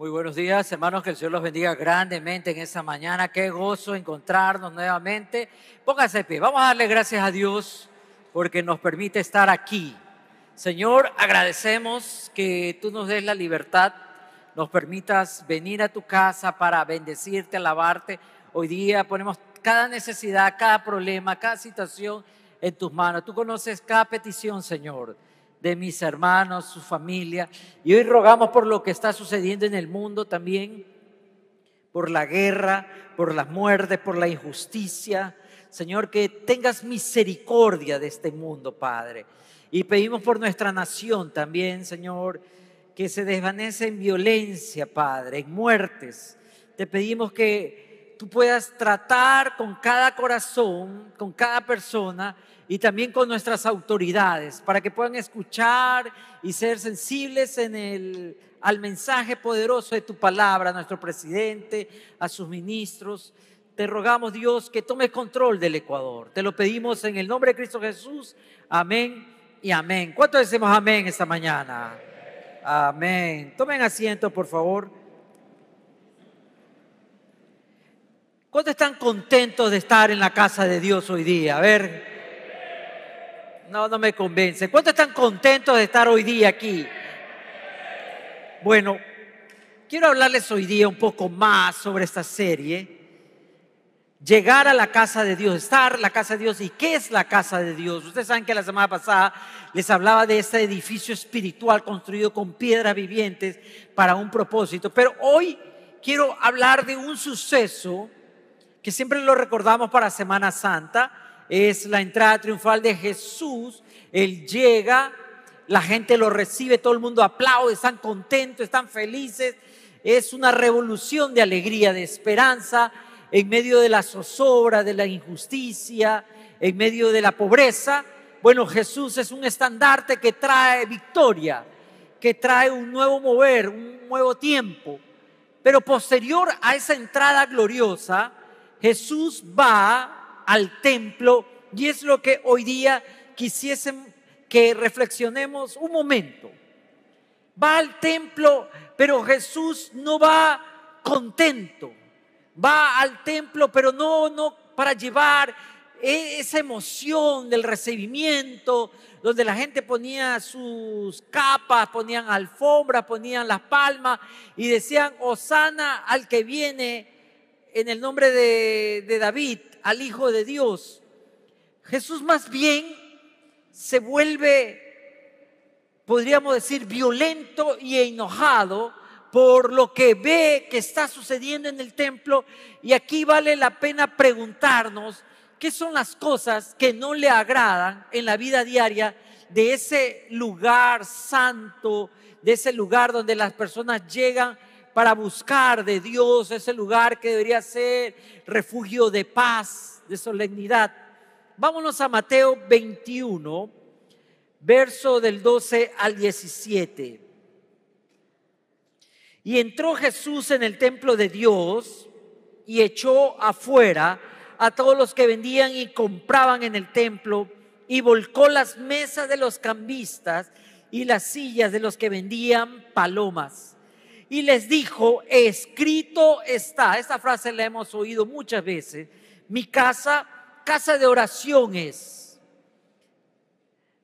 Muy buenos días, hermanos, que el Señor los bendiga grandemente en esta mañana. Qué gozo encontrarnos nuevamente. Póngase de pie. Vamos a darle gracias a Dios porque nos permite estar aquí. Señor, agradecemos que tú nos des la libertad, nos permitas venir a tu casa para bendecirte, alabarte. Hoy día ponemos cada necesidad, cada problema, cada situación en tus manos. Tú conoces cada petición, Señor de mis hermanos, su familia. Y hoy rogamos por lo que está sucediendo en el mundo también, por la guerra, por las muertes, por la injusticia. Señor, que tengas misericordia de este mundo, Padre. Y pedimos por nuestra nación también, Señor, que se desvanece en violencia, Padre, en muertes. Te pedimos que tú puedas tratar con cada corazón, con cada persona, y también con nuestras autoridades para que puedan escuchar y ser sensibles al mensaje poderoso de tu palabra, a nuestro presidente, a sus ministros. Te rogamos, Dios, que tome control del Ecuador. Te lo pedimos en el nombre de Cristo Jesús. Amén y amén. ¿Cuánto decimos amén esta mañana? Amén. Tomen asiento, por favor. ¿Cuántos están contentos de estar en la casa de Dios hoy día? A ver, no, no me convence. ¿Cuántos están contentos de estar hoy día aquí? Bueno, quiero hablarles hoy día un poco más sobre esta serie. Llegar a la casa de Dios, estar en la casa de Dios. ¿Y qué es la casa de Dios? Ustedes saben que la semana pasada les hablaba de este edificio espiritual construido con piedras vivientes para un propósito. Pero hoy quiero hablar de un suceso que siempre lo recordamos para Semana Santa es la entrada triunfal de Jesús. Él llega, la gente lo recibe, todo el mundo aplaude, están contentos, están felices. Es una revolución de alegría, de esperanza en medio de la zozobra, de la injusticia, en medio de la pobreza. Bueno, Jesús es un estandarte que trae victoria, que trae un nuevo mover, un nuevo tiempo. Pero posterior a esa entrada gloriosa, Jesús va al templo y es lo que hoy día quisiesen que reflexionemos un momento. Va al templo, pero Jesús no va contento. Va al templo, pero no, no para llevar e-, esa emoción del recibimiento, donde la gente ponía sus capas, ponían alfombras, ponían las palmas y decían, Osana al que viene en el nombre de, de David al Hijo de Dios. Jesús más bien se vuelve, podríamos decir, violento y enojado por lo que ve que está sucediendo en el templo. Y aquí vale la pena preguntarnos qué son las cosas que no le agradan en la vida diaria de ese lugar santo, de ese lugar donde las personas llegan para buscar de Dios ese lugar que debería ser refugio de paz, de solemnidad. Vámonos a Mateo 21, verso del 12 al 17. Y entró Jesús en el templo de Dios y echó afuera a todos los que vendían y compraban en el templo y volcó las mesas de los cambistas y las sillas de los que vendían palomas y les dijo, escrito está, esta frase la hemos oído muchas veces, mi casa, casa de oración es,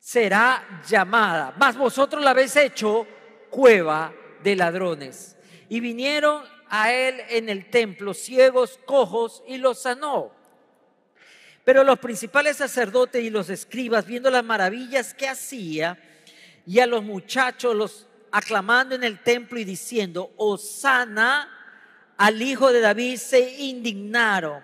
será llamada, mas vosotros la habéis hecho cueva de ladrones. Y vinieron a él en el templo ciegos, cojos, y los sanó. Pero los principales sacerdotes y los escribas, viendo las maravillas que hacía, y a los muchachos los aclamando en el templo y diciendo, Osana al hijo de David, se indignaron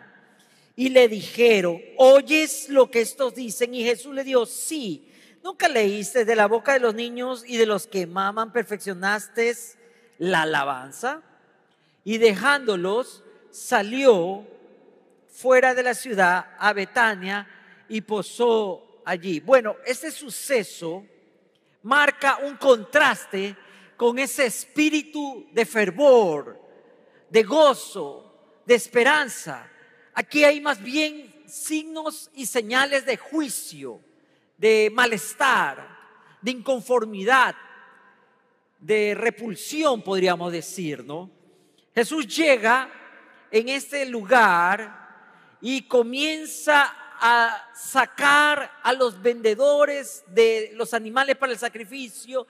y le dijeron, ¿oyes lo que estos dicen? Y Jesús le dijo, sí, ¿nunca leíste de la boca de los niños y de los que maman perfeccionaste la alabanza? Y dejándolos, salió fuera de la ciudad a Betania y posó allí. Bueno, este suceso marca un contraste con ese espíritu de fervor, de gozo, de esperanza. Aquí hay más bien signos y señales de juicio, de malestar, de inconformidad, de repulsión, podríamos decir, ¿no? Jesús llega en este lugar y comienza a sacar a los vendedores de los animales para el sacrificio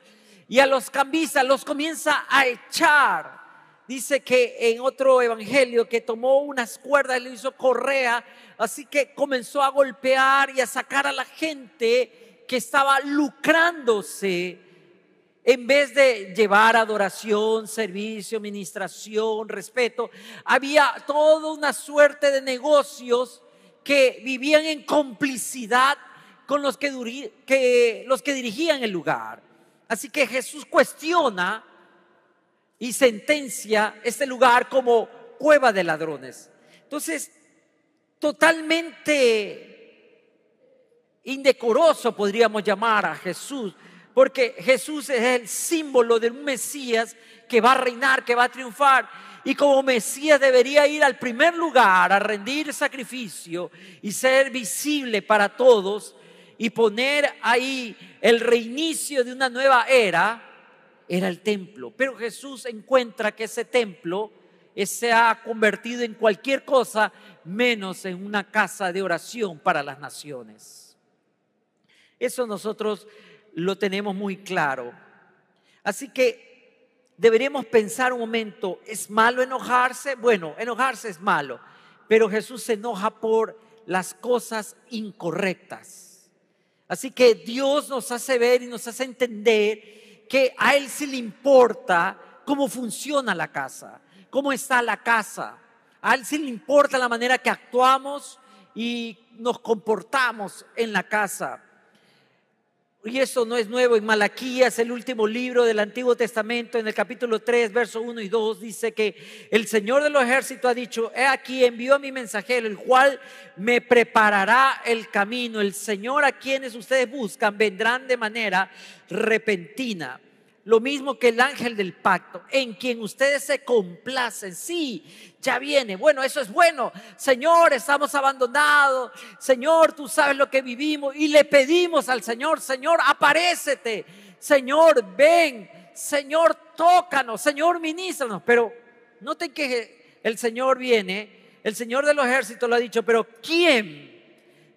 y a los cambistas, los comienza a echar. Dice que en otro evangelio que tomó unas cuerdas y le hizo correa, así que comenzó a golpear y a sacar a la gente que estaba lucrándose en vez de llevar adoración, servicio, administración, respeto, había toda una suerte de negocios que vivían en complicidad con los que, los que dirigían el lugar. Así que Jesús cuestiona y sentencia este lugar como cueva de ladrones. Entonces, totalmente indecoroso podríamos llamar a Jesús, porque Jesús es el símbolo de un Mesías que va a reinar, que va a triunfar y como Mesías debería ir al primer lugar a rendir sacrificio y ser visible para todos y poner ahí el reinicio de una nueva era, era el templo. Pero Jesús encuentra que ese templo se ha convertido en cualquier cosa menos en una casa de oración para las naciones. Eso nosotros lo tenemos muy claro. Así que deberíamos pensar un momento, ¿es malo enojarse? Bueno, enojarse es malo, pero Jesús se enoja por las cosas incorrectas. Así que Dios nos hace ver y nos hace entender que a Él sí le importa cómo funciona la casa, cómo está la casa. A Él sí le importa la manera que actuamos y nos comportamos en la casa. Y eso no es nuevo. En Malaquías, el último libro del Antiguo Testamento, en el capítulo 3, verso 1 y 2, dice que el Señor de los ejércitos ha dicho, he aquí envió a mi mensajero, el cual me preparará el camino. El Señor a quienes ustedes buscan vendrán de manera repentina lo mismo que el ángel del pacto, en quien ustedes se complacen. Sí, ya viene. Bueno, eso es bueno. Señor, estamos abandonados. Señor, tú sabes lo que vivimos. Y le pedimos al Señor, Señor, aparécete. Señor, ven. Señor, tócanos. Señor, ministranos. Pero noten que el Señor viene. El Señor de los ejércitos lo ha dicho, pero ¿quién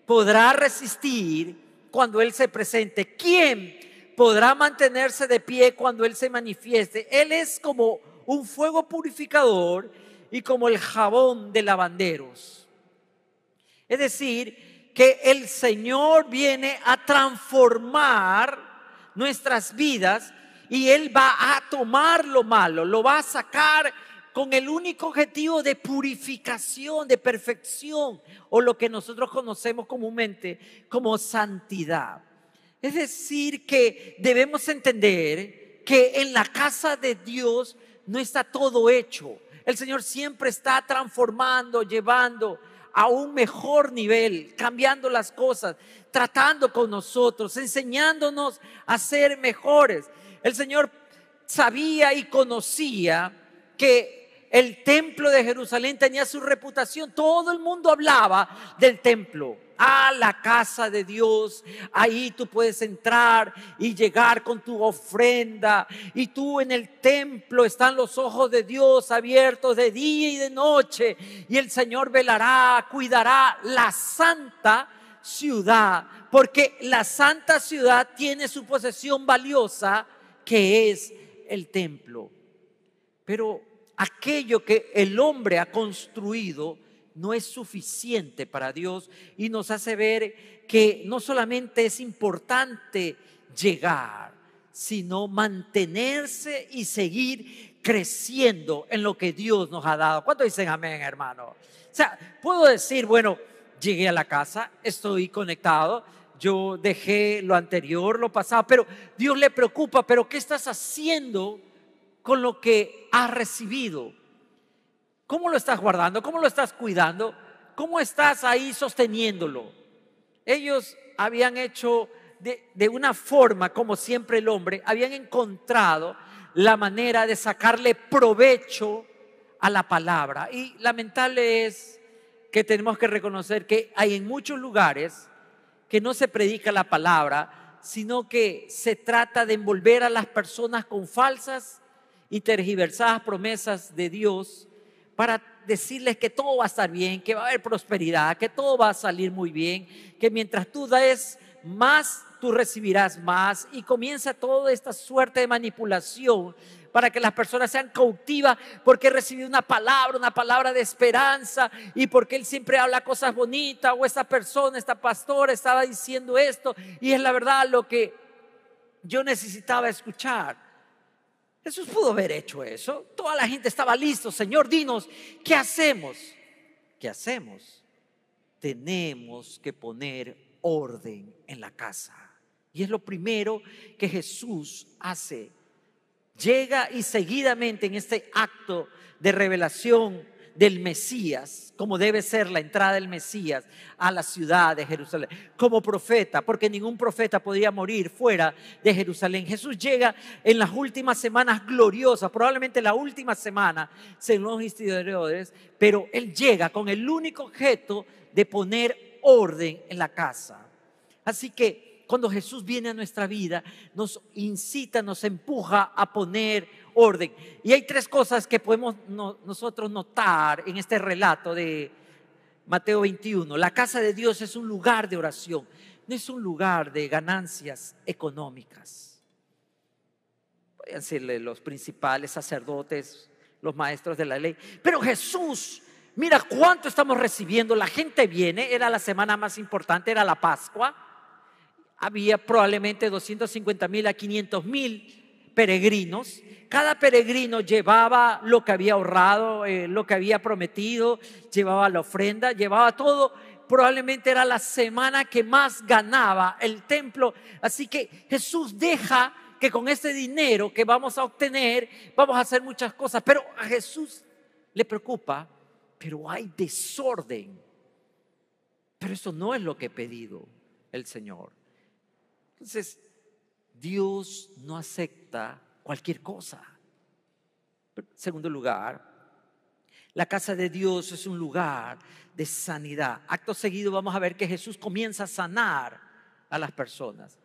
podrá resistir cuando Él se presente? ¿Quién podrá mantenerse de pie cuando Él se manifieste. Él es como un fuego purificador y como el jabón de lavanderos. Es decir, que el Señor viene a transformar nuestras vidas y Él va a tomar lo malo, lo va a sacar con el único objetivo de purificación, de perfección, o lo que nosotros conocemos comúnmente como santidad. Es decir, que debemos entender que en la casa de Dios no está todo hecho. El Señor siempre está transformando, llevando a un mejor nivel, cambiando las cosas, tratando con nosotros, enseñándonos a ser mejores. El Señor sabía y conocía que el templo de Jerusalén tenía su reputación. Todo el mundo hablaba del templo a la casa de Dios. Ahí tú puedes entrar y llegar con tu ofrenda. Y tú en el templo están los ojos de Dios abiertos de día y de noche. Y el Señor velará, cuidará la santa ciudad. Porque la santa ciudad tiene su posesión valiosa que es el templo. Pero aquello que el hombre ha construido, no es suficiente para Dios y nos hace ver que no solamente es importante llegar, sino mantenerse y seguir creciendo en lo que Dios nos ha dado. ¿Cuánto dicen amén, hermano? O sea, puedo decir, bueno, llegué a la casa, estoy conectado, yo dejé lo anterior, lo pasado, pero Dios le preocupa, pero ¿qué estás haciendo con lo que has recibido? ¿Cómo lo estás guardando? ¿Cómo lo estás cuidando? ¿Cómo estás ahí sosteniéndolo? Ellos habían hecho de, una forma, como siempre el hombre, habían encontrado la manera de sacarle provecho a la palabra. Y lamentable es que tenemos que reconocer que hay en muchos lugares que no se predica la palabra, sino que se trata de envolver a las personas con falsas y tergiversadas promesas de Dios para decirles que todo va a estar bien, que va a haber prosperidad, que todo va a salir muy bien, que mientras tú des más, tú recibirás más y comienza toda esta suerte de manipulación para que las personas sean cautivas porque he recibido una palabra, una palabra de esperanza y porque él siempre habla cosas bonitas o esta persona, esta pastora estaba diciendo esto y es la verdad lo que yo necesitaba escuchar. Jesús pudo haber hecho eso. Toda la gente estaba listo. Señor, dinos, ¿qué hacemos? ¿Qué hacemos? Tenemos que poner orden en la casa. Y es lo primero que Jesús hace llega y seguidamente en este acto de revelación del Mesías, como debe ser la entrada del Mesías a la ciudad de Jerusalén, como profeta, porque ningún profeta podría morir fuera de Jerusalén. Jesús llega en las últimas semanas gloriosas, probablemente la última semana, según los historiadores, pero Él llega con el único objeto de poner orden en la casa. Así que cuando Jesús viene a nuestra vida, nos incita, nos empuja a poner orden. Y hay tres cosas que podemos nosotros notar en este relato de Mateo 21. La casa de Dios es un lugar de oración, no es un lugar de ganancias económicas. Pueden serle los principales sacerdotes, los maestros de la ley. Pero Jesús, mira cuánto estamos recibiendo. La gente viene, era la semana más importante, era la Pascua había probablemente 250 mil a 500 mil peregrinos. Cada peregrino llevaba lo que había ahorrado, eh, lo que había prometido, llevaba la ofrenda, llevaba todo. Probablemente era la semana que más ganaba el templo. Así que Jesús deja que con este dinero que vamos a obtener, vamos a hacer muchas cosas. Pero a Jesús le preocupa, pero hay desorden. Pero eso no es lo que he pedido el Señor. Entonces, Dios no acepta cualquier cosa. Segundo lugar, la casa de Dios es un lugar de sanidad. Acto seguido vamos a ver que Jesús comienza a sanar a las personas.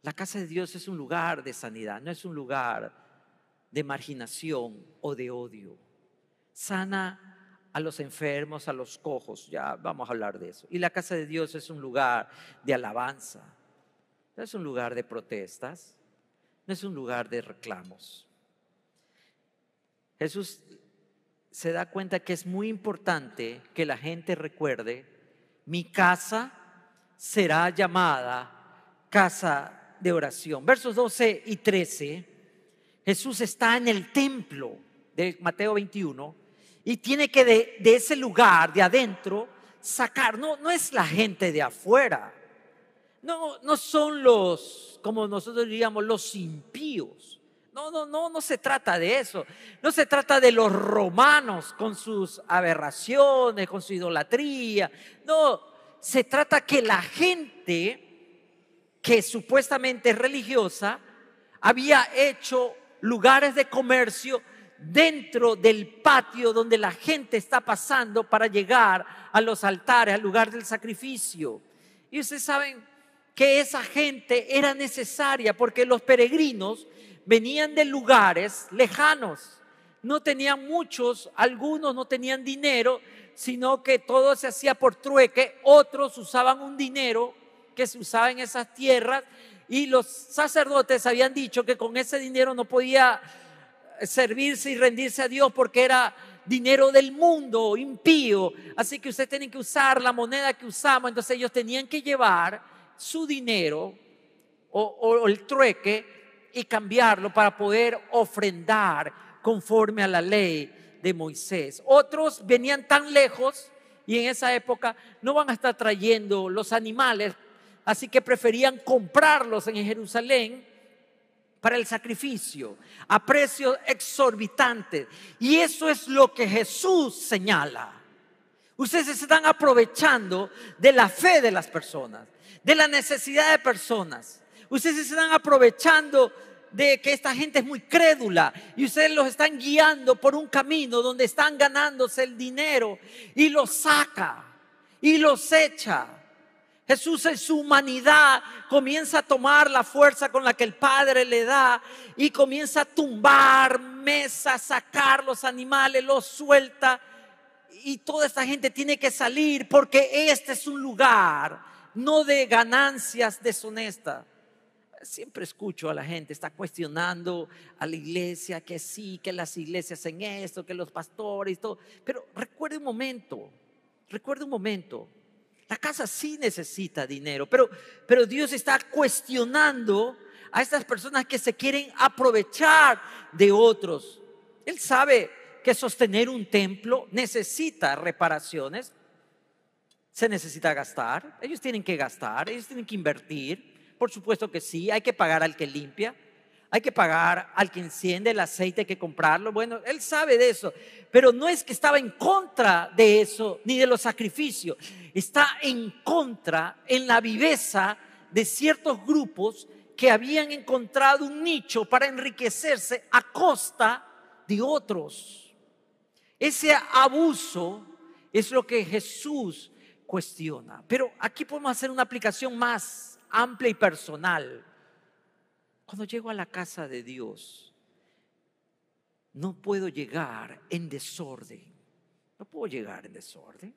La casa de Dios es un lugar de sanidad, no es un lugar de marginación o de odio. Sana a los enfermos, a los cojos, ya vamos a hablar de eso. Y la casa de Dios es un lugar de alabanza. No es un lugar de protestas, no es un lugar de reclamos. Jesús se da cuenta que es muy importante que la gente recuerde, mi casa será llamada casa de oración. Versos 12 y 13, Jesús está en el templo de Mateo 21 y tiene que de, ese lugar, de adentro, sacar, no, no es la gente de afuera, no, no son los, como nosotros diríamos, los impíos. No, no, no, no se trata de eso. No se trata de los romanos con sus aberraciones, con su idolatría. No, se trata que la gente que supuestamente es religiosa había hecho lugares de comercio dentro del patio donde la gente está pasando para llegar a los altares, al lugar del sacrificio. Y ustedes saben, que esa gente era necesaria porque los peregrinos venían de lugares lejanos. No tenían muchos, algunos no tenían dinero, sino que todo se hacía por trueque, otros usaban un dinero que se usaba en esas tierras y los sacerdotes habían dicho que con ese dinero no podía servirse y rendirse a Dios porque era dinero del mundo, impío. Así que usted tiene que usar la moneda que usamos. Entonces ellos tenían que llevar su dinero o, el trueque y cambiarlo para poder ofrendar conforme a la ley de Moisés. Otros venían tan lejos y en esa época no van a estar trayendo los animales, así que preferían comprarlos en Jerusalén para el sacrificio a precios exorbitantes. Y eso es lo que Jesús señala. Ustedes se están aprovechando de la fe de las personas de la necesidad de personas. Ustedes están aprovechando de que esta gente es muy crédula y ustedes los están guiando por un camino donde están ganándose el dinero y los saca y los echa. Jesús en su humanidad comienza a tomar la fuerza con la que el Padre le da y comienza a tumbar mesas, sacar los animales, los suelta. Y toda esta gente tiene que salir porque este es un lugar no de ganancias deshonestas. Siempre escucho a la gente, está cuestionando a la iglesia que sí, que las iglesias en esto, que los pastores todo. Pero recuerde un momento, recuerde un momento la casa sí necesita dinero, pero, pero Dios está cuestionando a estas personas que se quieren aprovechar de otros. Él sabe que sostener un templo necesita reparaciones, se necesita gastar, ellos tienen que gastar, ellos tienen que invertir, por supuesto que sí, hay que pagar al que limpia, hay que pagar al que enciende el aceite, hay que comprarlo. Bueno, él sabe de eso, pero no es que estaba en contra de eso ni de los sacrificios, está en contra en la viveza de ciertos grupos que habían encontrado un nicho para enriquecerse a costa de otros. Ese abuso es lo que Jesús cuestiona. Pero aquí podemos hacer una aplicación más amplia y personal. Cuando llego a la casa de Dios, no puedo llegar en desorden. No puedo llegar en desorden.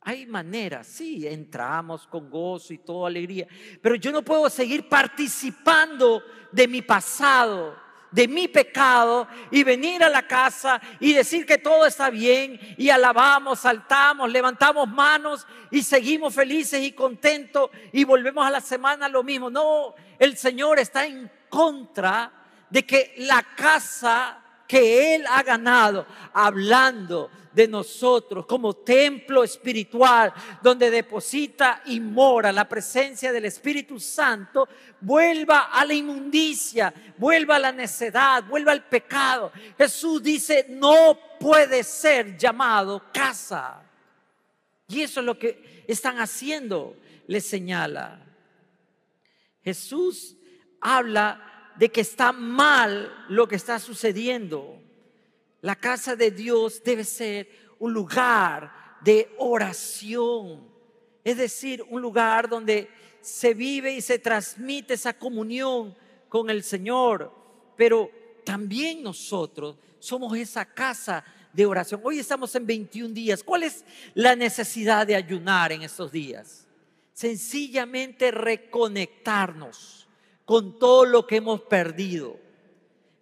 Hay maneras, sí, entramos con gozo y toda alegría, pero yo no puedo seguir participando de mi pasado, de mi pecado y venir a la casa y decir que todo está bien y alabamos, saltamos, levantamos manos y seguimos felices y contentos y volvemos a la semana lo mismo. No, el Señor está en contra de que la casa que Él ha ganado, hablando de nosotros como templo espiritual, donde deposita y mora la presencia del Espíritu Santo, vuelva a la inmundicia, vuelva a la necedad, vuelva al pecado. Jesús dice, no puede ser llamado casa. Y eso es lo que están haciendo, le señala. Jesús habla de que está mal lo que está sucediendo. La casa de Dios debe ser un lugar de oración, es decir, un lugar donde se vive y se transmite esa comunión con el Señor, pero también nosotros somos esa casa de oración. Hoy estamos en 21 días. ¿Cuál es la necesidad de ayunar en estos días? sencillamente reconectarnos con todo lo que hemos perdido,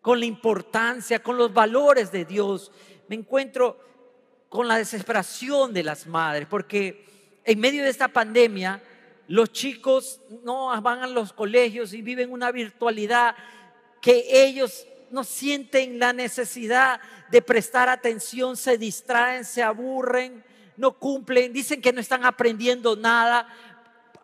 con la importancia, con los valores de Dios. Me encuentro con la desesperación de las madres, porque en medio de esta pandemia, los chicos no van a los colegios y viven una virtualidad que ellos no sienten la necesidad de prestar atención, se distraen, se aburren, no cumplen, dicen que no están aprendiendo nada,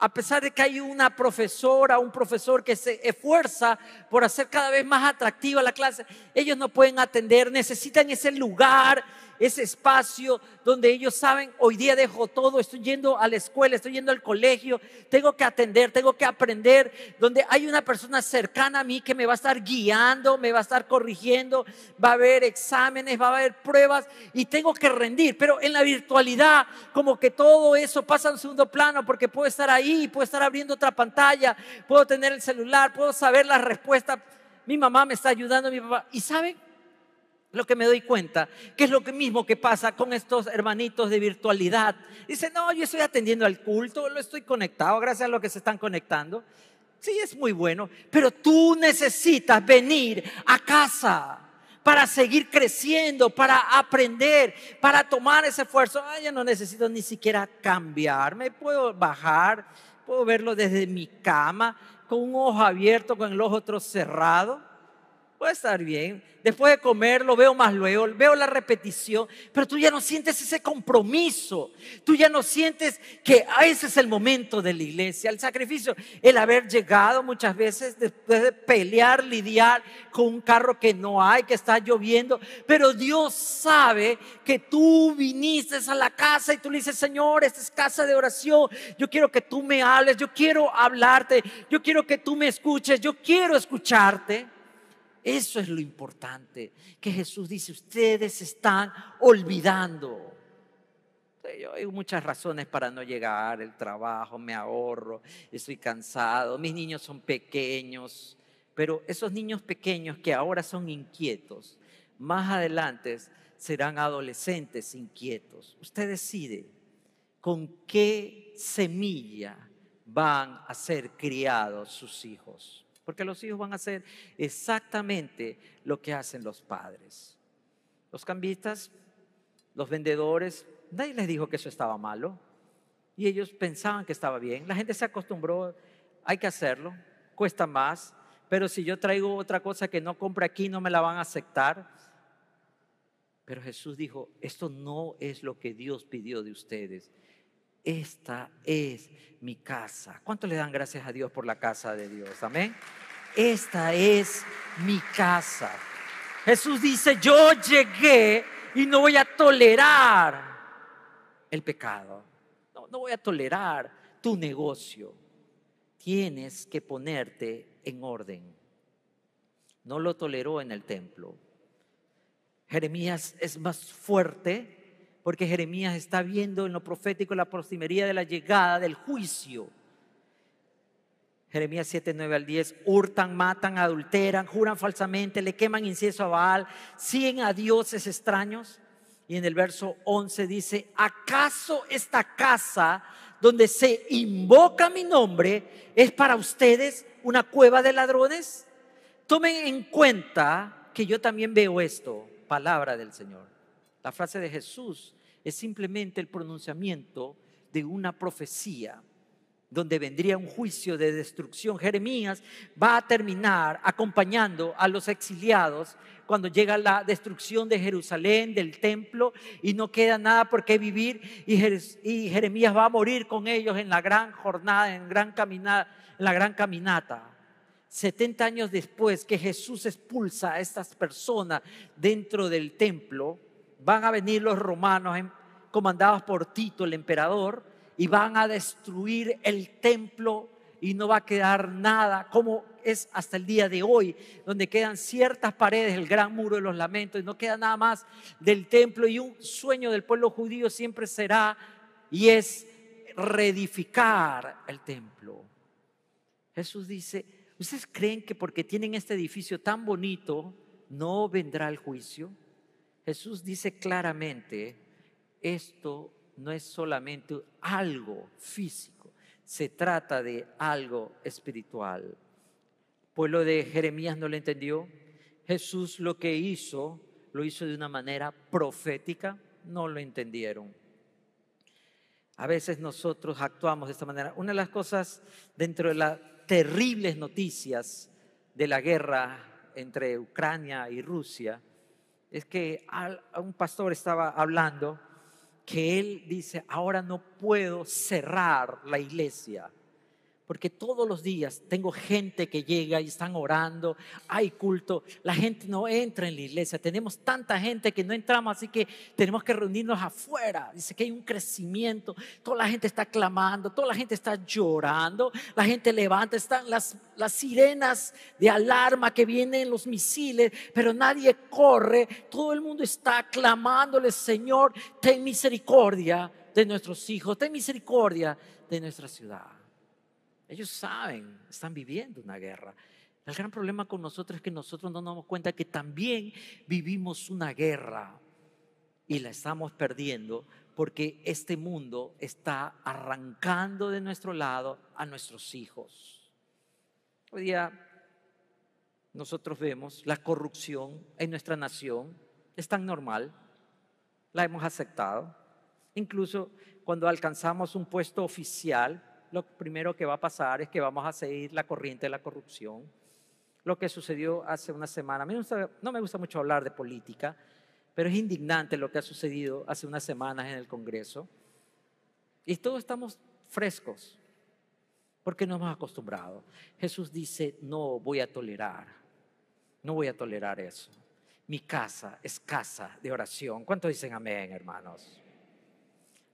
a pesar de que hay una profesora, un profesor que se esfuerza por hacer cada vez más atractiva la clase, ellos no pueden atender, necesitan ese lugar ese espacio donde ellos saben, hoy día dejo todo, estoy yendo a la escuela, estoy yendo al colegio, tengo que atender, tengo que aprender, donde hay una persona cercana a mí que me va a estar guiando, me va a estar corrigiendo, va a haber exámenes, va a haber pruebas y tengo que rendir. Pero en la virtualidad, como que todo eso pasa en segundo plano porque puedo estar ahí, puedo estar abriendo otra pantalla, puedo tener el celular, puedo saber la respuesta. Mi mamá me está ayudando, mi papá. ¿Y saben? Lo que me doy cuenta, que es lo mismo que pasa con estos hermanitos de virtualidad. Dice, no, yo estoy atendiendo al culto, lo estoy conectado, gracias a lo que se están conectando. Sí, es muy bueno, pero tú necesitas venir a casa para seguir creciendo, para aprender, para tomar ese esfuerzo. Yo no necesito ni siquiera cambiarme, puedo bajar, puedo verlo desde mi cama, con un ojo abierto, con el ojo otro cerrado. Puede estar bien. Después de comer lo veo más luego, veo la repetición, pero tú ya no sientes ese compromiso. Tú ya no sientes que ah, ese es el momento de la iglesia, el sacrificio, el haber llegado muchas veces después de pelear, lidiar con un carro que no hay, que está lloviendo, pero Dios sabe que tú viniste a la casa y tú le dices, Señor, esta es casa de oración, yo quiero que tú me hables, yo quiero hablarte, yo quiero que tú me escuches, yo quiero escucharte. Eso es lo importante, que Jesús dice, ustedes están olvidando. yo hay muchas razones para no llegar, el trabajo, me ahorro, estoy cansado, mis niños son pequeños, pero esos niños pequeños que ahora son inquietos, más adelante serán adolescentes inquietos. Usted decide con qué semilla van a ser criados sus hijos, porque los hijos van a hacer exactamente lo que hacen los padres. Los cambistas, los vendedores, nadie les dijo que eso estaba malo. Y ellos pensaban que estaba bien. La gente se acostumbró, hay que hacerlo, cuesta más. Pero si yo traigo otra cosa que no compra aquí, no me la van a aceptar. Pero Jesús dijo, esto no es lo que Dios pidió de ustedes. Esta es mi casa. ¿Cuánto le dan gracias a Dios por la casa de Dios? Amén. Esta es mi casa. Jesús dice, yo llegué y no voy a tolerar el pecado. No, no voy a tolerar tu negocio. Tienes que ponerte en orden. No lo toleró en el templo. Jeremías es más fuerte porque Jeremías está viendo en lo profético la proximería de la llegada del juicio. Jeremías 7, 9 al 10, hurtan, matan, adulteran, juran falsamente, le queman incienso a Baal, siguen a dioses extraños. Y en el verso 11 dice, ¿acaso esta casa donde se invoca mi nombre es para ustedes una cueva de ladrones? Tomen en cuenta que yo también veo esto, palabra del Señor. La frase de Jesús es simplemente el pronunciamiento de una profecía donde vendría un juicio de destrucción. Jeremías va a terminar acompañando a los exiliados cuando llega la destrucción de Jerusalén, del templo, y no queda nada por qué vivir, y Jeremías va a morir con ellos en la gran jornada, en, gran caminata, en la gran caminata. 70 años después que Jesús expulsa a estas personas dentro del templo, van a venir los romanos comandados por Tito, el emperador, y van a destruir el templo y no va a quedar nada, como es hasta el día de hoy, donde quedan ciertas paredes, el gran muro de los lamentos, y no queda nada más del templo. Y un sueño del pueblo judío siempre será y es reedificar el templo. Jesús dice, ¿ustedes creen que porque tienen este edificio tan bonito no vendrá el juicio? Jesús dice claramente, esto no es solamente algo físico, se trata de algo espiritual. Pueblo de Jeremías no lo entendió. Jesús lo que hizo, lo hizo de una manera profética, no lo entendieron. A veces nosotros actuamos de esta manera. Una de las cosas dentro de las terribles noticias de la guerra entre Ucrania y Rusia es que un pastor estaba hablando que él dice, ahora no puedo cerrar la iglesia porque todos los días tengo gente que llega y están orando, hay culto, la gente no entra en la iglesia, tenemos tanta gente que no entramos, así que tenemos que reunirnos afuera. Dice que hay un crecimiento, toda la gente está clamando, toda la gente está llorando, la gente levanta, están las, las sirenas de alarma que vienen los misiles, pero nadie corre, todo el mundo está clamándole, Señor, ten misericordia de nuestros hijos, ten misericordia de nuestra ciudad. Ellos saben, están viviendo una guerra. El gran problema con nosotros es que nosotros no nos damos cuenta que también vivimos una guerra y la estamos perdiendo porque este mundo está arrancando de nuestro lado a nuestros hijos. Hoy día nosotros vemos la corrupción en nuestra nación, es tan normal, la hemos aceptado. Incluso cuando alcanzamos un puesto oficial, lo primero que va a pasar es que vamos a seguir la corriente de la corrupción. Lo que sucedió hace una semana. Mí no me gusta mucho hablar de política, pero es indignante lo que ha sucedido hace unas semanas en el Congreso. Y todos estamos frescos, porque no hemos acostumbrado. Jesús dice, no voy a tolerar, no voy a tolerar eso. Mi casa es casa de oración. ¿Cuántos dicen amén, hermanos?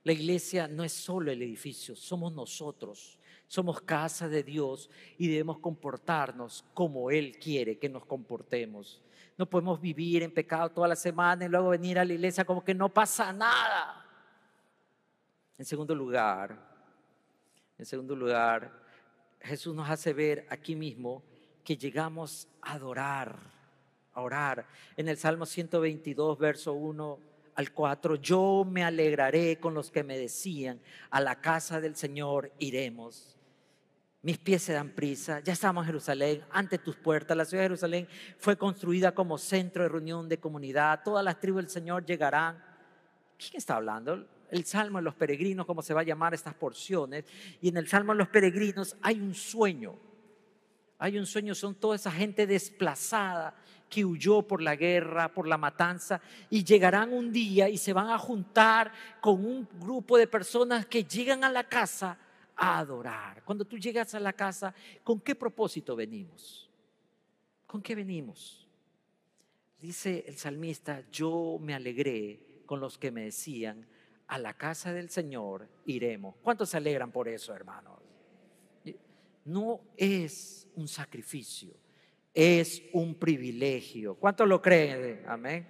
La iglesia no es solo el edificio, somos nosotros. Somos casa de Dios y debemos comportarnos como Él quiere que nos comportemos. No podemos vivir en pecado toda la semana y luego venir a la iglesia como que no pasa nada. En segundo lugar, en segundo lugar, Jesús nos hace ver aquí mismo que llegamos a adorar, a orar. En el Salmo 122, verso 1 al 4, yo me alegraré con los que me decían, a la casa del Señor iremos. Mis pies se dan prisa, ya estamos en Jerusalén, ante tus puertas. La ciudad de Jerusalén fue construida como centro de reunión de comunidad. Todas las tribus del Señor llegarán. ¿Quién está hablando? el Salmo de los Peregrinos, como se va a llamar estas porciones. Y en el Salmo de los Peregrinos hay un sueño. Hay un sueño, son toda esa gente desplazada que huyó por la guerra, por la matanza, y llegarán un día y se van a juntar con un grupo de personas que llegan a la casa a adorar. Cuando tú llegas a la casa, ¿con qué propósito venimos? ¿Con qué venimos? Dice el salmista, yo me alegré con los que me decían, a la casa del Señor iremos. ¿Cuántos se alegran por eso, hermanos? No es un sacrificio, es un privilegio. ¿Cuántos lo creen? Amén.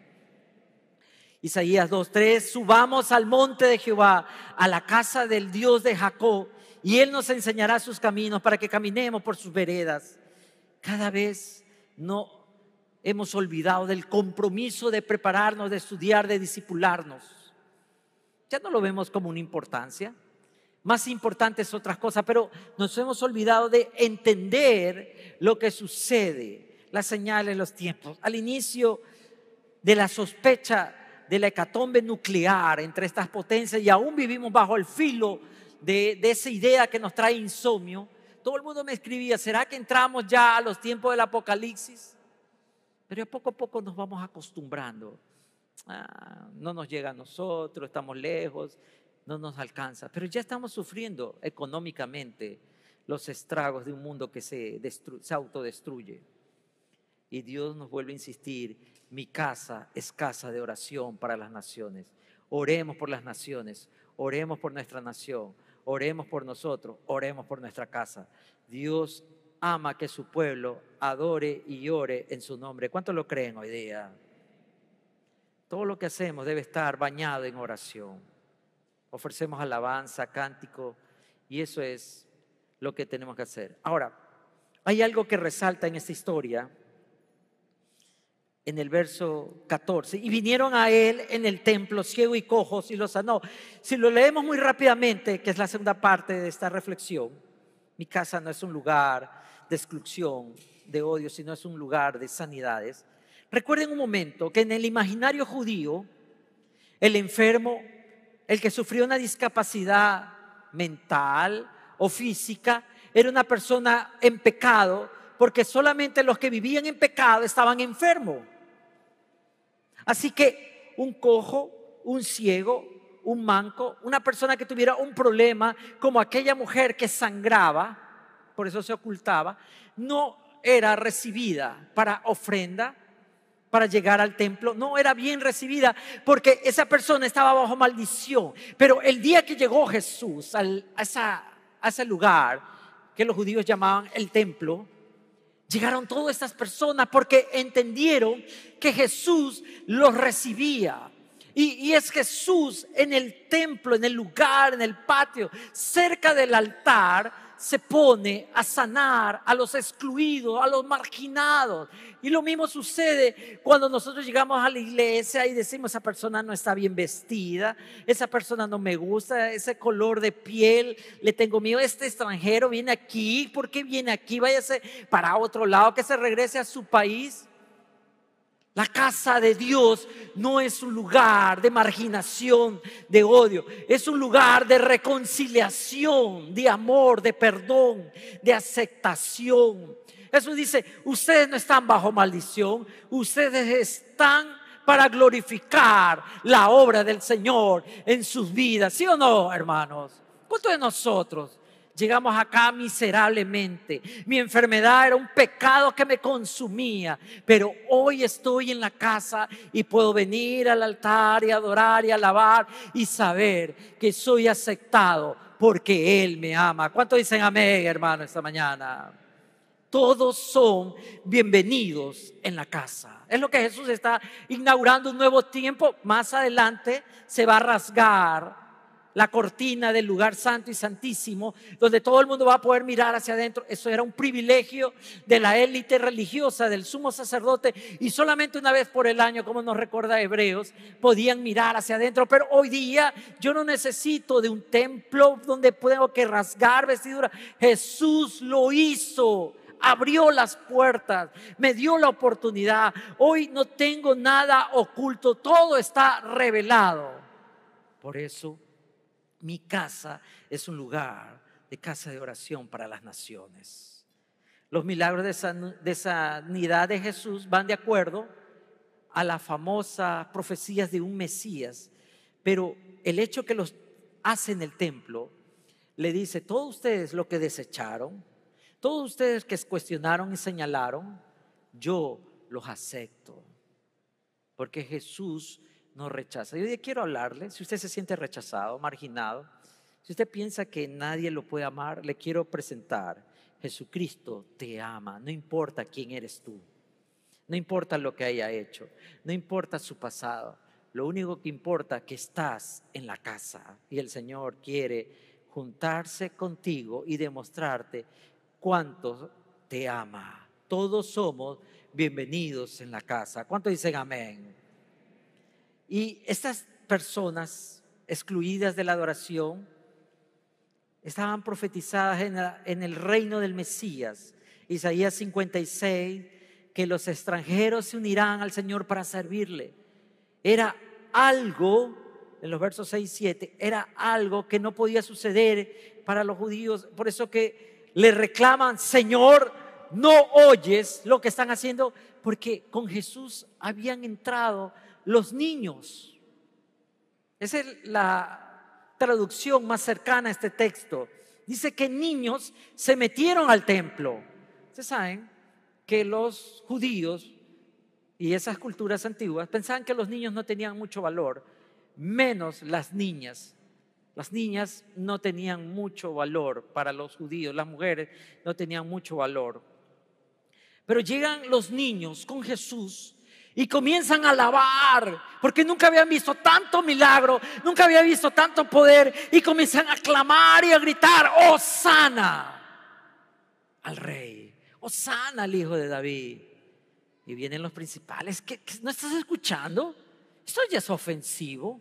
Isaías 2.3, subamos al monte de Jehová, a la casa del Dios de Jacob, y Él nos enseñará sus caminos para que caminemos por sus veredas. Cada vez no hemos olvidado del compromiso de prepararnos, de estudiar, de discipularnos ya no lo vemos como una importancia. Más importante es otras cosas, pero nos hemos olvidado de entender lo que sucede, las señales, los tiempos. Al inicio de la sospecha de la hecatombe nuclear entre estas potencias y aún vivimos bajo el filo de, de esa idea que nos trae insomnio, todo el mundo me escribía, ¿será que entramos ya a los tiempos del apocalipsis? Pero poco a poco nos vamos acostumbrando Ah, no nos llega a nosotros, estamos lejos, no nos alcanza. Pero ya estamos sufriendo económicamente los estragos de un mundo que se, autodestruye. Y Dios nos vuelve a insistir, mi casa es casa de oración para las naciones. Oremos por las naciones, oremos por nuestra nación, oremos por nosotros, oremos por nuestra casa. Dios ama que su pueblo adore y ore en su nombre. ¿Cuántos lo creen hoy día? Todo lo que hacemos debe estar bañado en oración. Ofrecemos alabanza, cántico, y eso es lo que tenemos que hacer. Ahora, hay algo que resalta en esta historia, en el verso 14. Y vinieron a él en el templo ciego y cojos y los sanó. Si lo leemos muy rápidamente, que es la segunda parte de esta reflexión, mi casa no es un lugar de exclusión, de odio, sino es un lugar de sanidades. Recuerden un momento que en el imaginario judío, el enfermo, el que sufrió una discapacidad mental o física, era una persona en pecado, porque solamente los que vivían en pecado estaban enfermos. Así que un cojo, un ciego, un manco, una persona que tuviera un problema, como aquella mujer que sangraba, por eso se ocultaba, no era recibida para ofrenda, para llegar al templo, no era bien recibida porque esa persona estaba bajo maldición. Pero el día que llegó Jesús a, ese lugar que los judíos llamaban el templo, llegaron todas estas personas porque entendieron que Jesús los recibía. Y, es Jesús en el templo, en el lugar, en el patio, cerca del altar, se pone a sanar a los excluidos, a los marginados. Y lo mismo sucede cuando nosotros llegamos a la iglesia y decimos, esa persona no está bien vestida, esa persona no me gusta, ese color de piel, le tengo miedo, este extranjero viene aquí, ¿por qué viene aquí? Váyase para otro lado, que se regrese a su país. La casa de Dios no es un lugar de marginación, de odio. Es un lugar de reconciliación, de amor, de perdón, de aceptación. Jesús dice, ustedes no están bajo maldición, ustedes están para glorificar la obra del Señor en sus vidas. ¿Sí o no, hermanos? ¿Cuántos de nosotros Llegamos acá miserablemente. Mi enfermedad era un pecado que me consumía, pero hoy estoy en la casa y puedo venir al altar y adorar y alabar y saber que soy aceptado porque Él me ama. ¿Cuánto dicen amén, hermano, esta mañana? Todos son bienvenidos en la casa. Es lo que Jesús está inaugurando un nuevo tiempo. Más adelante se va a rasgar la cortina del lugar santo y santísimo, donde todo el mundo va a poder mirar hacia adentro. Eso era un privilegio de la élite religiosa, del sumo sacerdote, y solamente una vez por el año, como nos recuerda Hebreos, podían mirar hacia adentro. Pero hoy día yo no necesito de un templo donde tengo que rasgar vestidura. Jesús lo hizo abrió las puertas, me dio la oportunidad. Hoy no tengo nada oculto, todo está revelado. Por eso mi casa es un lugar de casa de oración para las naciones. Los milagros de, sanidad de Jesús van de acuerdo a las famosas profecías de un Mesías, pero el hecho que los hace en el templo le dice, todos ustedes lo que desecharon, todos ustedes que cuestionaron y señalaron, yo los acepto, porque Jesús no rechaza. Yo quiero hablarle, si usted se siente rechazado, marginado, si usted piensa que nadie lo puede amar, le quiero presentar. Jesucristo te ama, no importa quién eres tú, no importa lo que haya hecho, no importa su pasado, lo único que importa es que estás en la casa y el Señor quiere juntarse contigo y demostrarte cuánto te ama. Todos somos bienvenidos en la casa. ¿Cuánto dicen amén? Y estas personas excluidas de la adoración estaban profetizadas en, el reino del Mesías. Isaías 56, que los extranjeros se unirán al Señor para servirle. Era algo, en los versos 6 y 7, era algo que no podía suceder para los judíos. Por eso que le reclaman, Señor, no oyes lo que están haciendo, porque con Jesús habían entrado los niños. Esa es la traducción más cercana a este texto. Dice que niños se metieron al templo. Ustedes saben que los judíos y esas culturas antiguas pensaban que los niños no tenían mucho valor, menos las niñas. Las niñas no tenían mucho valor para los judíos, las mujeres no tenían mucho valor. Pero llegan los niños con Jesús y comienzan a alabar, porque nunca habían visto tanto milagro, nunca habían visto tanto poder, y comienzan a clamar y a gritar, oh sana al rey, oh sana al hijo de David. Y vienen los principales, ¿Qué, no estás escuchando? Esto ya es ofensivo.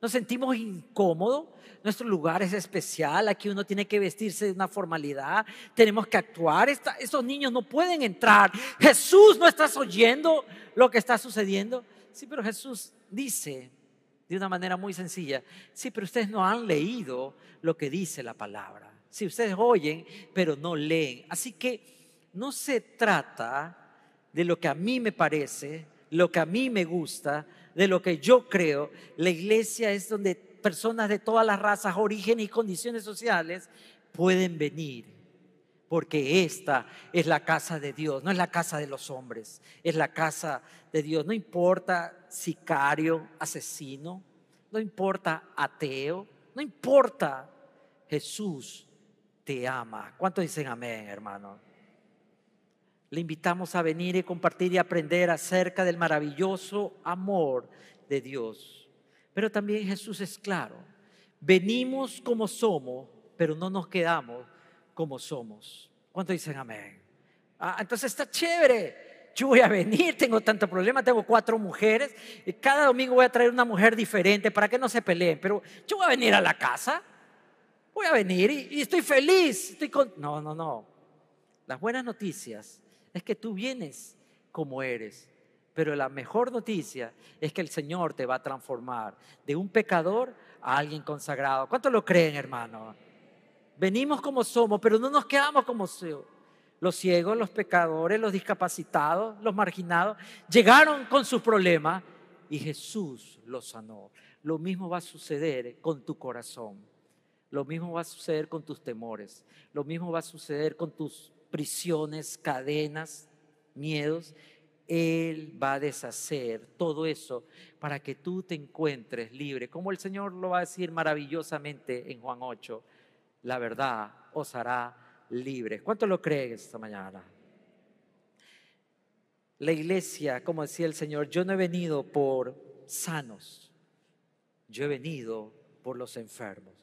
Nos sentimos incómodos. Nuestro lugar es especial. Aquí uno tiene que vestirse de una formalidad. Tenemos que actuar. estos niños no pueden entrar. Jesús, ¿no estás oyendo lo que está sucediendo? Sí, pero Jesús dice de una manera muy sencilla. Sí, pero ustedes no han leído lo que dice la palabra. Sí, ustedes oyen, pero no leen. Así que no se trata de lo que a mí me parece, lo que a mí me gusta, de lo que yo creo. La iglesia es donde personas de todas las razas, orígenes y condiciones sociales pueden venir. Porque esta es la casa de Dios, no es la casa de los hombres, es la casa de Dios. No importa sicario, asesino, no importa ateo, no importa. Jesús te ama. ¿Cuántos dicen amén, hermano? Le invitamos a venir y compartir y aprender acerca del maravilloso amor de Dios. Pero también Jesús es claro. Venimos como somos, pero no nos quedamos como somos. ¿Cuánto dicen amén? Ah, entonces está chévere. Yo voy a venir, tengo tanto problema, tengo cuatro mujeres. Y cada domingo voy a traer una mujer diferente para que no se peleen. Pero yo voy a venir a la casa. Voy a venir y, y estoy feliz. Estoy con... No, no, no. Las buenas noticias es que tú vienes como eres. Pero la mejor noticia es que el Señor te va a transformar de un pecador a alguien consagrado. ¿Cuántos lo creen, hermano? Venimos como somos, pero no nos quedamos como somos. Los ciegos, los pecadores, los discapacitados, los marginados, llegaron con sus problemas y Jesús los sanó. Lo mismo va a suceder con tu corazón. Lo mismo va a suceder con tus temores. Lo mismo va a suceder con tus prisiones, cadenas, miedos. Él va a deshacer todo eso para que tú te encuentres libre. Como el Señor lo va a decir maravillosamente en Juan 8, la verdad os hará libres. ¿Cuánto lo creen esta mañana? La iglesia, como decía el Señor, yo no he venido por sanos, yo he venido por los enfermos,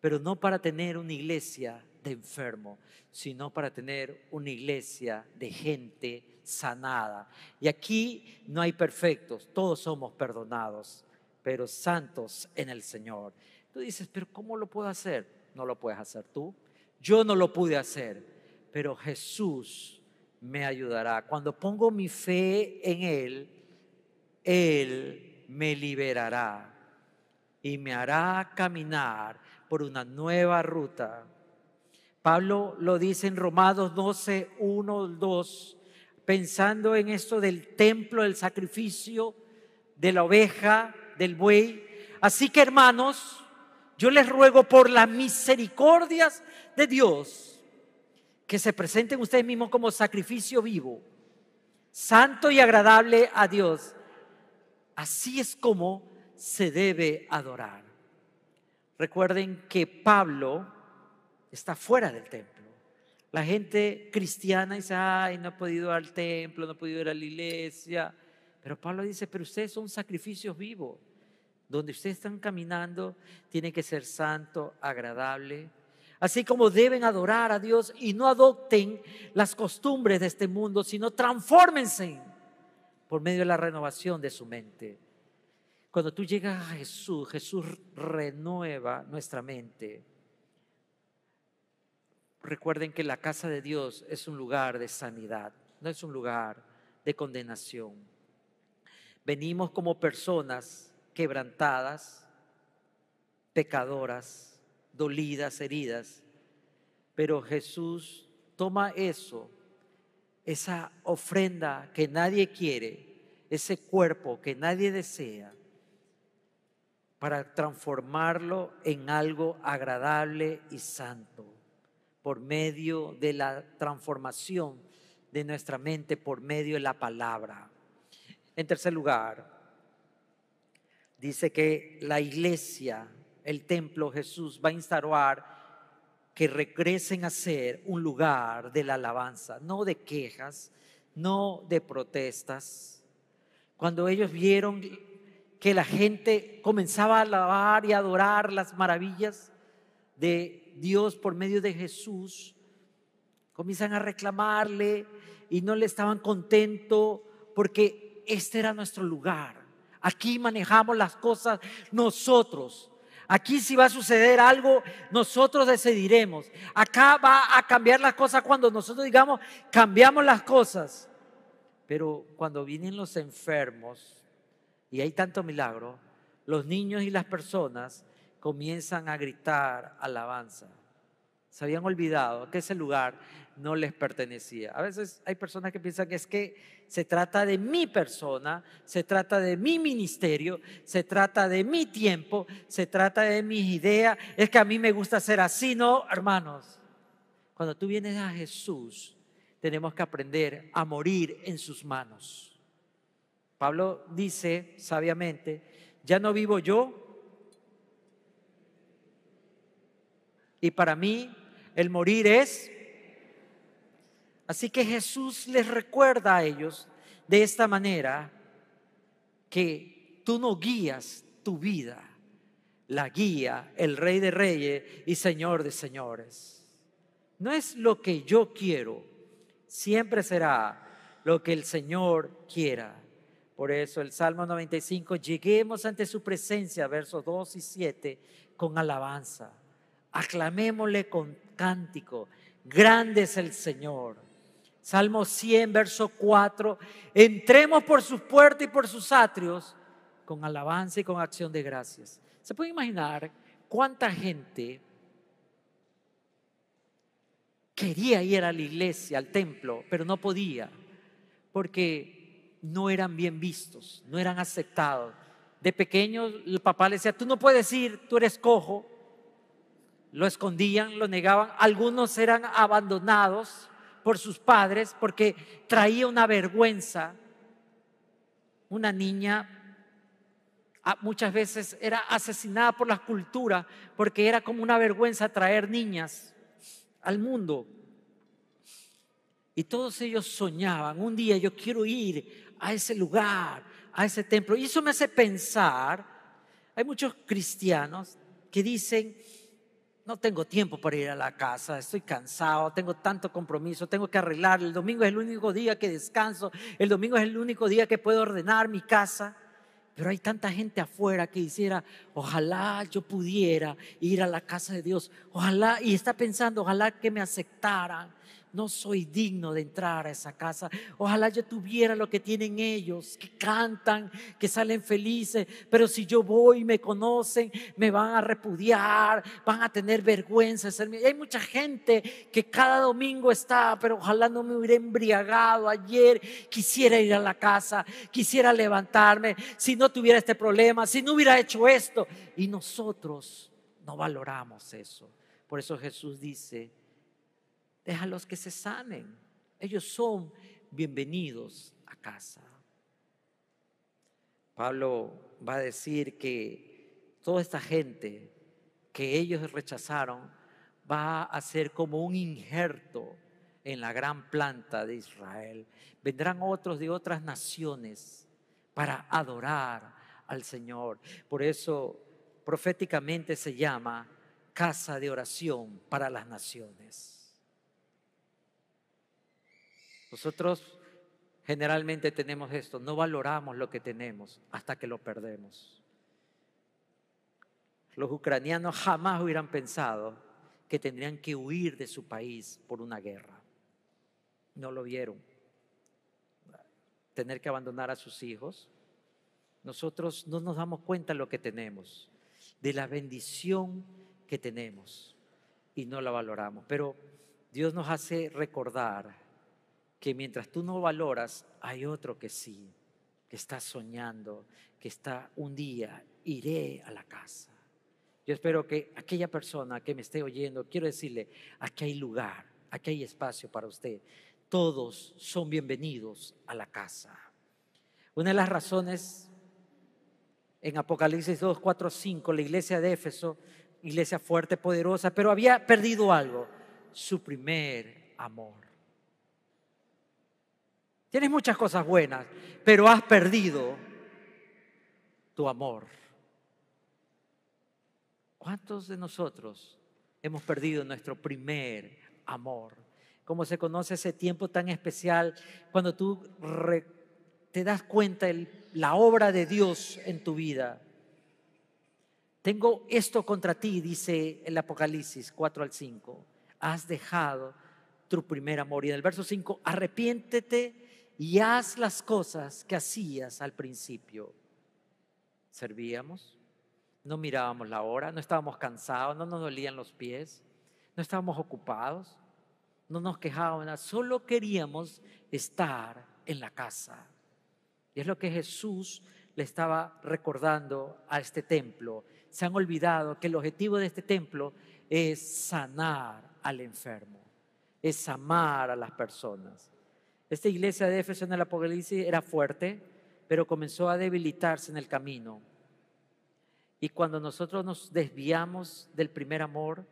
pero no para tener una iglesia de enfermos, sino para tener una iglesia de gente sanada. Y aquí no hay perfectos, todos somos perdonados, pero santos en el Señor. Tú dices, pero ¿cómo lo puedo hacer? No lo puedes hacer tú. Yo no lo pude hacer, pero Jesús me ayudará. Cuando pongo mi fe en Él, Él me liberará y me hará caminar por una nueva ruta. Pablo lo dice en Romanos 12, 1, 2, pensando en esto del templo, del sacrificio, de la oveja, del buey. Así que hermanos, yo les ruego por las misericordias de Dios que se presenten ustedes mismos como sacrificio vivo, santo y agradable a Dios. Así es como se debe adorar. Recuerden que Pablo está fuera del templo. La gente cristiana dice, ay, no he podido ir al templo, no he podido ir a la iglesia. Pero Pablo dice, pero ustedes son sacrificios vivos. Donde ustedes están caminando, tiene que ser santo, agradable. Así como deben adorar a Dios y no adopten las costumbres de este mundo, sino transfórmense por medio de la renovación de su mente. Cuando tú llegas a Jesús, Jesús renueva nuestra mente. Recuerden que la casa de Dios es un lugar de sanidad, no es un lugar de condenación. Venimos como personas quebrantadas, pecadoras, dolidas, heridas, pero Jesús toma eso, esa ofrenda que nadie quiere, ese cuerpo que nadie desea, para transformarlo en algo agradable y santo por medio de la transformación de nuestra mente, por medio de la palabra. En tercer lugar, dice que la iglesia, el templo Jesús va a instaurar que regresen a ser un lugar de la alabanza, no de quejas, no de protestas. Cuando ellos vieron que la gente comenzaba a alabar y adorar las maravillas de Dios por medio de Jesús, comienzan a reclamarle y no le estaban contentos porque este era nuestro lugar. Aquí manejamos las cosas nosotros. Aquí si va a suceder algo, nosotros decidiremos. Acá va a cambiar las cosas cuando nosotros digamos, cambiamos las cosas. Pero cuando vienen los enfermos y hay tanto milagro, los niños y las personas comienzan a gritar alabanza. Se habían olvidado que ese lugar no les pertenecía. A veces hay personas que piensan que es que se trata de mi persona, se trata de mi ministerio, se trata de mi tiempo, se trata de mis ideas. Es que a mí me gusta ser así, no, hermanos. Cuando tú vienes a Jesús, tenemos que aprender a morir en sus manos. Pablo dice sabiamente, ya no vivo yo, Y para mí el morir es... Así que Jesús les recuerda a ellos de esta manera que tú no guías tu vida, la guía el Rey de Reyes y Señor de Señores. No es lo que yo quiero, siempre será lo que el Señor quiera. Por eso el Salmo 95, lleguemos ante su presencia, versos 2 y 7, con alabanza aclamémosle con cántico. Grande es el Señor. Salmo 100, verso 4. Entremos por sus puertas y por sus atrios con alabanza y con acción de gracias. ¿Se puede imaginar cuánta gente quería ir a la iglesia, al templo, pero no podía? Porque no eran bien vistos, no eran aceptados. De pequeños el papá le decía, tú no puedes ir, tú eres cojo lo escondían, lo negaban. Algunos eran abandonados por sus padres porque traía una vergüenza. Una niña ah, muchas veces era asesinada por la cultura porque era como una vergüenza traer niñas al mundo. Y todos ellos soñaban, un día yo quiero ir a ese lugar, a ese templo. Y eso me hace pensar, hay muchos cristianos que dicen, no tengo tiempo para ir a la casa, estoy cansado, tengo tanto compromiso, tengo que arreglar, el domingo es el único día que descanso, el domingo es el único día que puedo ordenar mi casa. Pero hay tanta gente afuera que quisiera, ojalá yo pudiera ir a la casa de Dios, ojalá, y está pensando, ojalá que me aceptaran, no soy digno de entrar a esa casa. Ojalá yo tuviera lo que tienen ellos, que cantan, que salen felices, pero si yo voy y me conocen, me van a repudiar, van a tener vergüenza. Hay mucha gente que cada domingo está, pero ojalá no me hubiera embriagado ayer, quisiera ir a la casa, quisiera levantarme, si no tuviera este problema, si no hubiera hecho esto. Y nosotros no valoramos eso. Por eso Jesús dice, déjalos que se sanen. Ellos son bienvenidos a casa. Pablo va a decir que toda esta gente que ellos rechazaron va a ser como un injerto en la gran planta de Israel. Vendrán otros de otras naciones para adorar al Señor. Por eso proféticamente se llama casa de oración para las naciones. Nosotros generalmente tenemos esto, no valoramos lo que tenemos hasta que lo perdemos. Los ucranianos jamás hubieran pensado que tendrían que huir de su país por una guerra. No lo vieron. Tener que abandonar a sus hijos. Nosotros no nos damos cuenta de lo que tenemos, de la bendición que tenemos y no la valoramos. Pero Dios nos hace recordar que mientras tú no valoras, hay otro que sí, que está soñando, que está un día, iré a la casa. Yo espero que aquella persona que me esté oyendo, quiero decirle, aquí hay lugar, aquí hay espacio para usted. Todos son bienvenidos a la casa. Una de las razones en Apocalipsis 2, 4, 5, la iglesia de Éfeso, iglesia fuerte, poderosa, pero había perdido algo, su primer amor. Tienes muchas cosas buenas, pero has perdido tu amor. ¿Cuántos de nosotros hemos perdido nuestro primer amor? ¿Cómo se conoce ese tiempo tan especial cuando tú te das cuenta de la obra de Dios en tu vida? Tengo esto contra ti, dice el Apocalipsis 4 al 5. Has dejado tu primer amor. Y en el verso 5, arrepiéntete y haz las cosas que hacías al principio. Servíamos, no mirábamos la hora, no estábamos cansados, no nos dolían los pies, no estábamos ocupados, no nos quejábamos, solo queríamos estar en la casa. Y es lo que Jesús le estaba recordando a este templo. Se han olvidado que el objetivo de este templo es sanar al enfermo, es amar a las personas. Esta iglesia de Éfeso en el Apocalipsis era fuerte, pero comenzó a debilitarse en el camino. Y cuando nosotros nos desviamos del primer amor,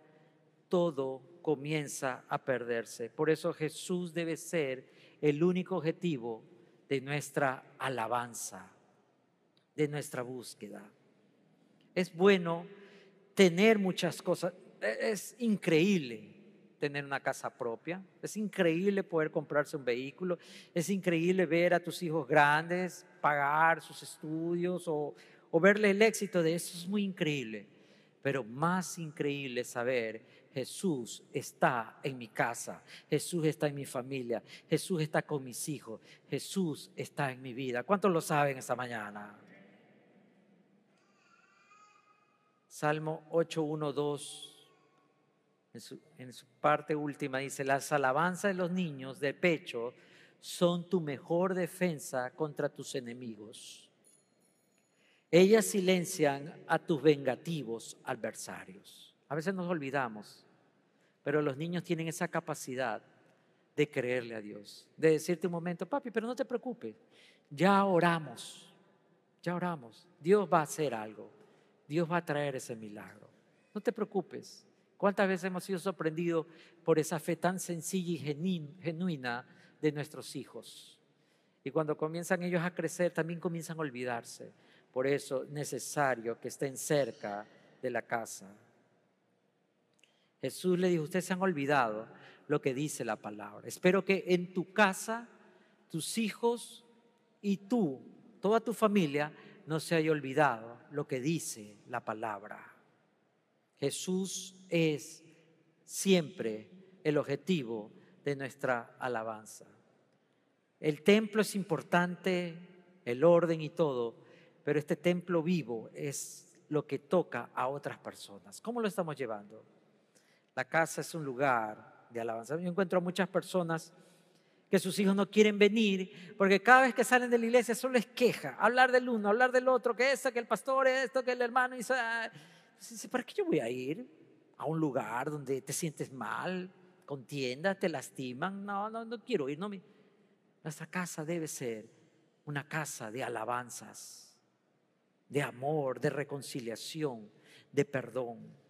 todo comienza a perderse. Por eso Jesús debe ser el único objetivo de nuestra alabanza, de nuestra búsqueda. Es bueno tener muchas cosas, e-, es increíble tener una casa propia, es increíble poder comprarse un vehículo, es increíble ver a tus hijos grandes, pagar sus estudios o, o verle el éxito de eso, es muy increíble. Pero más increíble saber, Jesús está en mi casa, Jesús está en mi familia, Jesús está con mis hijos, Jesús está en mi vida. ¿Cuántos lo saben esta mañana? Salmo 8, 1, 2 en su, parte última dice, las alabanzas de los niños de pecho son tu mejor defensa contra tus enemigos. Ellas silencian a tus vengativos adversarios. A veces nos olvidamos, pero los niños tienen esa capacidad de creerle a Dios, de decirte un momento, papi, pero no te preocupes, ya oramos, ya oramos, Dios va a hacer algo, Dios va a traer ese milagro, no te preocupes, ¿Cuántas veces hemos sido sorprendidos por esa fe tan sencilla y genuina de nuestros hijos? Y cuando comienzan ellos a crecer, también comienzan a olvidarse. Por eso es necesario que estén cerca de la casa. Jesús le dijo, ustedes se han olvidado lo que dice la palabra. Espero que en tu casa, tus hijos y tú, toda tu familia, no se haya olvidado lo que dice la palabra. Jesús es siempre el objetivo de nuestra alabanza. El templo es importante, el orden y todo, pero este templo vivo es lo que toca a otras personas. ¿Cómo lo estamos llevando? La casa es un lugar de alabanza. Yo encuentro a muchas personas que sus hijos no quieren venir porque cada vez que salen de la iglesia solo les queja, hablar del uno, hablar del otro, que esto, que el pastor, esto, que el hermano. ¿Para qué yo voy a ir a un lugar donde te sientes mal, contiendas, te lastiman? No, no, no quiero ir. Nuestra casa debe ser una casa de alabanzas, de amor, de reconciliación, de perdón.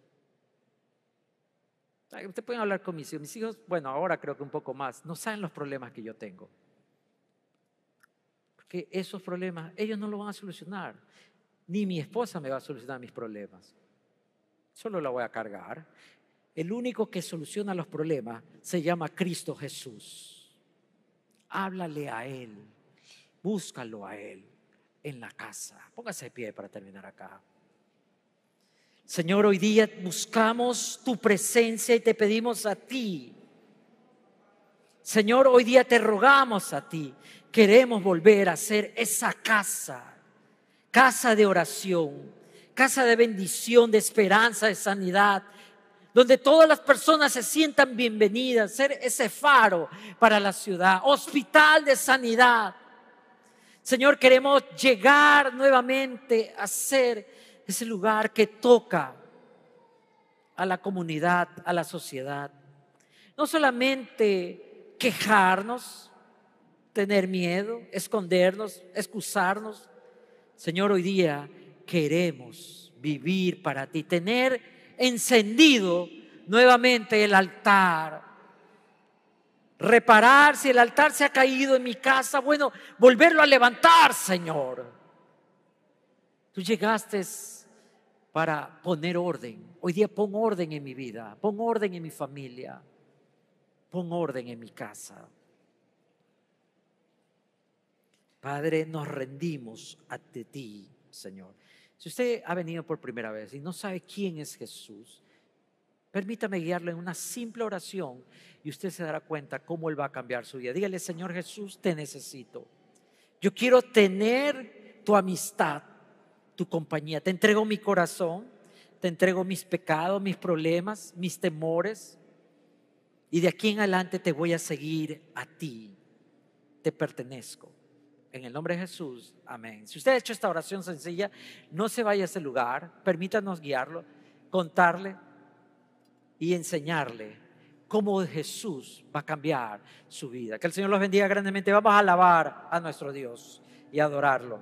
Usted pueden hablar con mis hijos. Mis hijos, bueno, ahora creo que un poco más, no saben los problemas que yo tengo. Porque esos problemas ellos no lo van a solucionar. Ni mi esposa me va a solucionar mis problemas. Solo la voy a cargar. El único que soluciona los problemas se llama Cristo Jesús. Háblale a Él. Búscalo a Él en la casa. Póngase de pie para terminar acá. Señor, hoy día buscamos tu presencia y te pedimos a ti. Señor, hoy día te rogamos a ti. Queremos volver a ser esa casa, casa de oración, casa de bendición, de esperanza, de sanidad, donde todas las personas se sientan bienvenidas, ser ese faro para la ciudad, hospital de sanidad. Señor, queremos llegar nuevamente a ser ese lugar que toca a la comunidad, a la sociedad. No solamente quejarnos, tener miedo, escondernos, excusarnos. Señor, hoy día queremos vivir para ti, tener encendido nuevamente el altar. Reparar si el altar se ha caído en mi casa, bueno, volverlo a levantar, Señor. Tú llegaste para poner orden. Hoy día pon orden en mi vida, pon orden en mi familia, pon orden en mi casa. Padre, nos rendimos ante ti, Señor. Si usted ha venido por primera vez y no sabe quién es Jesús, permítame guiarle en una simple oración y usted se dará cuenta cómo Él va a cambiar su vida. Dígale, Señor Jesús, te necesito. Yo quiero tener tu amistad tu compañía. Te entrego mi corazón, te entrego mis pecados, mis problemas, mis temores. Y de aquí en adelante te voy a seguir a ti. Te pertenezco. En el nombre de Jesús, amén. Si usted ha hecho esta oración sencilla, no se vaya a ese lugar, permítanos guiarlo, contarle y enseñarle cómo Jesús va a cambiar su vida. Que el Señor los bendiga grandemente. Vamos a alabar a nuestro Dios y adorarlo.